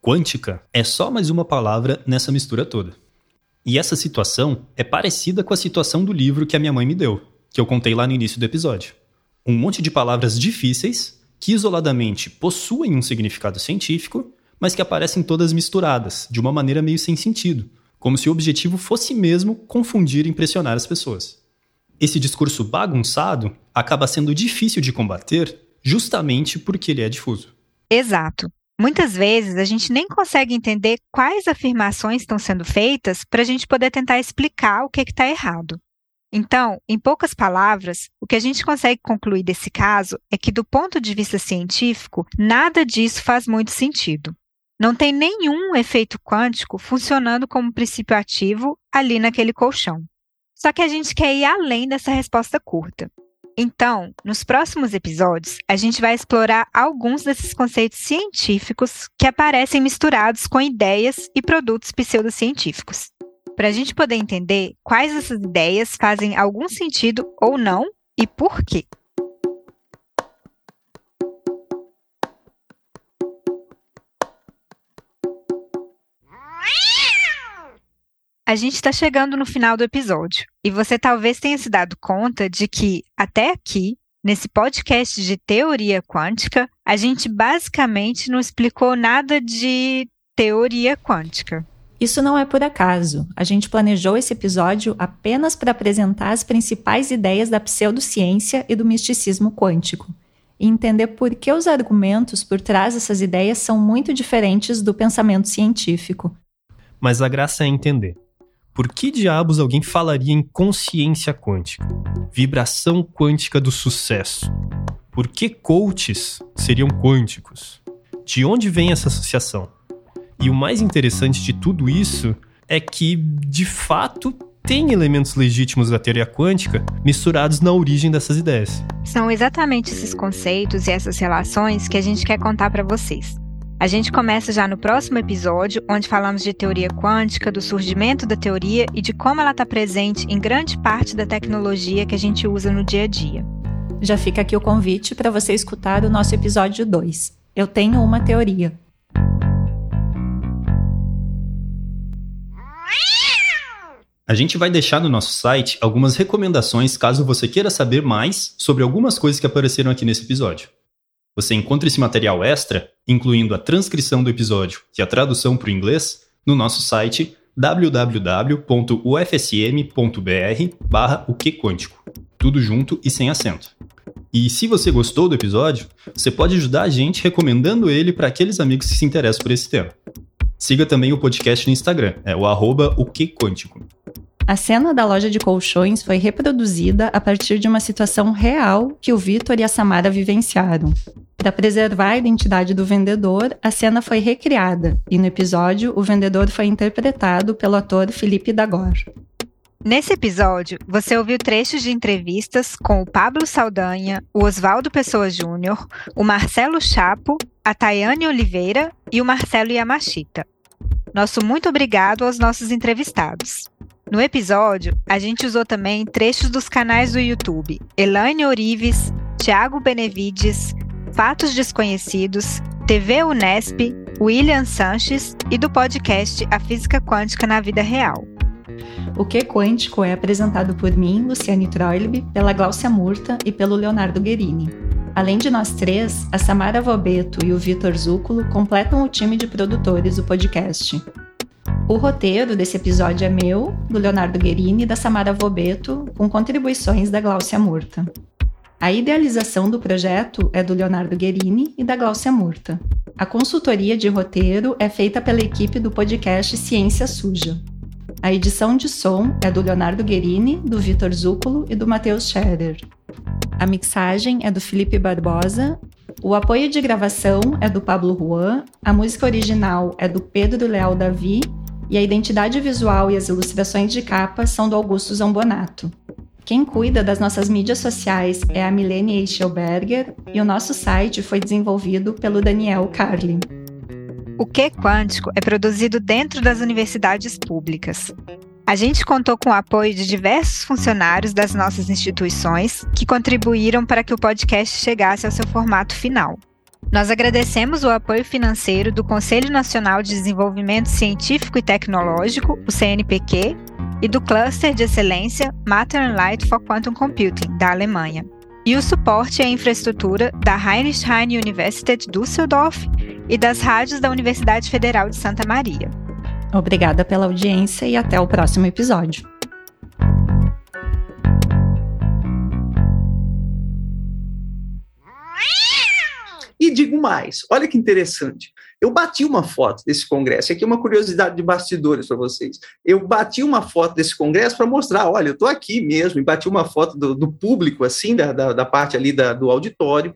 Quântica é só mais uma palavra nessa mistura toda. E essa situação é parecida com a situação do livro que a minha mãe me deu, que eu contei lá no início do episódio. Um monte de palavras difíceis que isoladamente possuem um significado científico, mas que aparecem todas misturadas, de uma maneira meio sem sentido, como se o objetivo fosse mesmo confundir e impressionar as pessoas. Esse discurso bagunçado acaba sendo difícil de combater justamente porque ele é difuso. Exato. Muitas vezes a gente nem consegue entender quais afirmações estão sendo feitas para a gente poder tentar explicar o que está errado. Então, em poucas palavras, o que a gente consegue concluir desse caso é que, do ponto de vista científico, nada disso faz muito sentido. Não tem nenhum efeito quântico funcionando como princípio ativo ali naquele colchão. Só que a gente quer ir além dessa resposta curta. Então, nos próximos episódios, a gente vai explorar alguns desses conceitos científicos que aparecem misturados com ideias e produtos pseudocientíficos. Para a gente poder entender quais dessas ideias fazem algum sentido ou não e por quê. A gente está chegando no final do episódio e você talvez tenha se dado conta de que, até aqui, nesse podcast de teoria quântica, a gente basicamente não explicou nada de teoria quântica. Isso não é por acaso. A gente planejou esse episódio apenas para apresentar as principais ideias da pseudociência e do misticismo quântico e entender por que os argumentos por trás dessas ideias são muito diferentes do pensamento científico. Mas a graça é entender. Por que diabos alguém falaria em consciência quântica? Vibração quântica do sucesso. Por que coaches seriam quânticos? De onde vem essa associação? E o mais interessante de tudo isso é que, de fato, tem elementos legítimos da teoria quântica misturados na origem dessas ideias. São exatamente esses conceitos e essas relações que a gente quer contar para vocês. A gente começa já no próximo episódio, onde falamos de teoria quântica, do surgimento da teoria e de como ela está presente em grande parte da tecnologia que a gente usa no dia a dia. Já fica aqui o convite para você escutar o nosso episódio 2. Eu tenho uma teoria. A gente vai deixar no nosso site algumas recomendações caso você queira saber mais sobre algumas coisas que apareceram aqui nesse episódio. Você encontra esse material extra, incluindo a transcrição do episódio e a tradução para o inglês, no nosso site www.ufsm.br barra o que quântico. Tudo junto e sem acento. E se você gostou do episódio, você pode ajudar a gente recomendando ele para aqueles amigos que se interessam por esse tema. Siga também o podcast no Instagram, é o arroba o que quântico. A cena da loja de colchões foi reproduzida a partir de uma situação real que o Vitor e a Samara vivenciaram. Para preservar a identidade do vendedor, a cena foi recriada e no episódio o vendedor foi interpretado pelo ator Felipe Dagor. Nesse episódio, você ouviu trechos de entrevistas com o Pablo Saldanha, o Oswaldo Pessoa Júnior, o Marcelo Chapo, a Tayane Oliveira e o Marcelo Yamashita. Nosso muito obrigado aos nossos entrevistados. No episódio, a gente usou também trechos dos canais do YouTube Elaine Orives, Tiago Benevides, Fatos Desconhecidos, TV Unesp, William Sanches e do podcast A Física Quântica na Vida Real. O Que Quântico é apresentado por mim, Luciane Troilb, pela Glaucia Murta e pelo Leonardo Guerini. Além de nós três, a Samara Vobeto e o Vitor Zúculo completam o time de produtores do podcast. O roteiro desse episódio é meu, do Leonardo Guerini e da Samara Vobeto, com contribuições da Glaucia Murta. A idealização do projeto é do Leonardo Guerini e da Glaucia Murta. A consultoria de roteiro é feita pela equipe do podcast Ciência Suja. A edição de som é do Leonardo Guerini, do Vitor Zúculo e do Matheus Scherer. A mixagem é do Felipe Barbosa. O apoio de gravação é do Pablo Juan. A música original é do Pedro Leal Davi e a identidade visual e as ilustrações de capa são do Augusto Zambonato. Quem cuida das nossas mídias sociais é a Milene Eichelberger e o nosso site foi desenvolvido pelo Daniel Carlin. O Que Quântico é produzido dentro das universidades públicas. A gente contou com o apoio de diversos funcionários das nossas instituições que contribuíram para que o podcast chegasse ao seu formato final. Nós agradecemos o apoio financeiro do Conselho Nacional de Desenvolvimento Científico e Tecnológico, o CNPq, e do Cluster de Excelência Matter and Light for Quantum Computing, da Alemanha. E o suporte à infraestrutura da Heinrich Heine Universität Düsseldorf e das rádios da Universidade Federal de Santa Maria. Obrigada pela audiência e até o próximo episódio. Digo mais, olha que interessante. Eu bati uma foto desse congresso. Aqui é uma curiosidade de bastidores para vocês. Eu bati uma foto desse congresso para mostrar, olha, eu estou aqui mesmo. E bati uma foto do, do público, assim, da, da, da parte ali da, do auditório.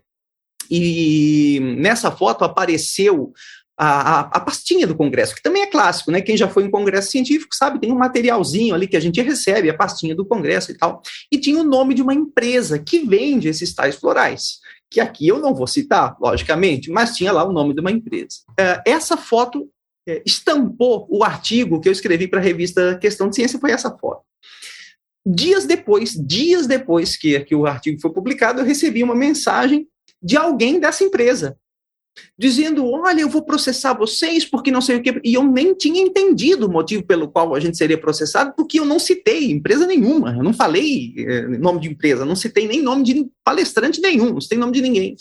E nessa foto apareceu a, a, a, pastinha do Congresso, que também é clássico, né? Quem já foi em Congresso Científico sabe, tem um materialzinho ali que a gente recebe, a pastinha do Congresso e tal. E tinha o nome de uma empresa que vende esses tais florais, que aqui eu não vou citar, logicamente, mas tinha lá o nome de uma empresa. É, essa foto é, estampou o artigo que eu escrevi para a revista Questão de Ciência, foi essa foto. Dias depois, dias depois que, que o artigo foi publicado, eu recebi uma mensagem de alguém dessa empresa, dizendo: olha, eu vou processar vocês porque não sei o quê. E eu nem tinha entendido o motivo pelo qual a gente seria processado, porque eu não citei empresa nenhuma, eu não falei eh, nome de empresa, não citei nem nome de palestrante nenhum, não citei nome de ninguém.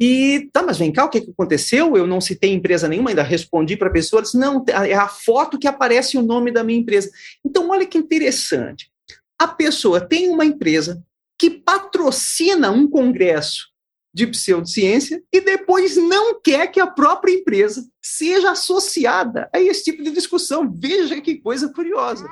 E tá, mas vem cá, o que, que aconteceu? Eu não citei empresa nenhuma, ainda respondi para a pessoa, disse, não, é a foto que aparece o nome da minha empresa. Então, olha que interessante. A pessoa tem uma empresa que patrocina um congresso de pseudociência e depois não quer que a própria empresa seja associada a esse tipo de discussão. Veja que coisa curiosa.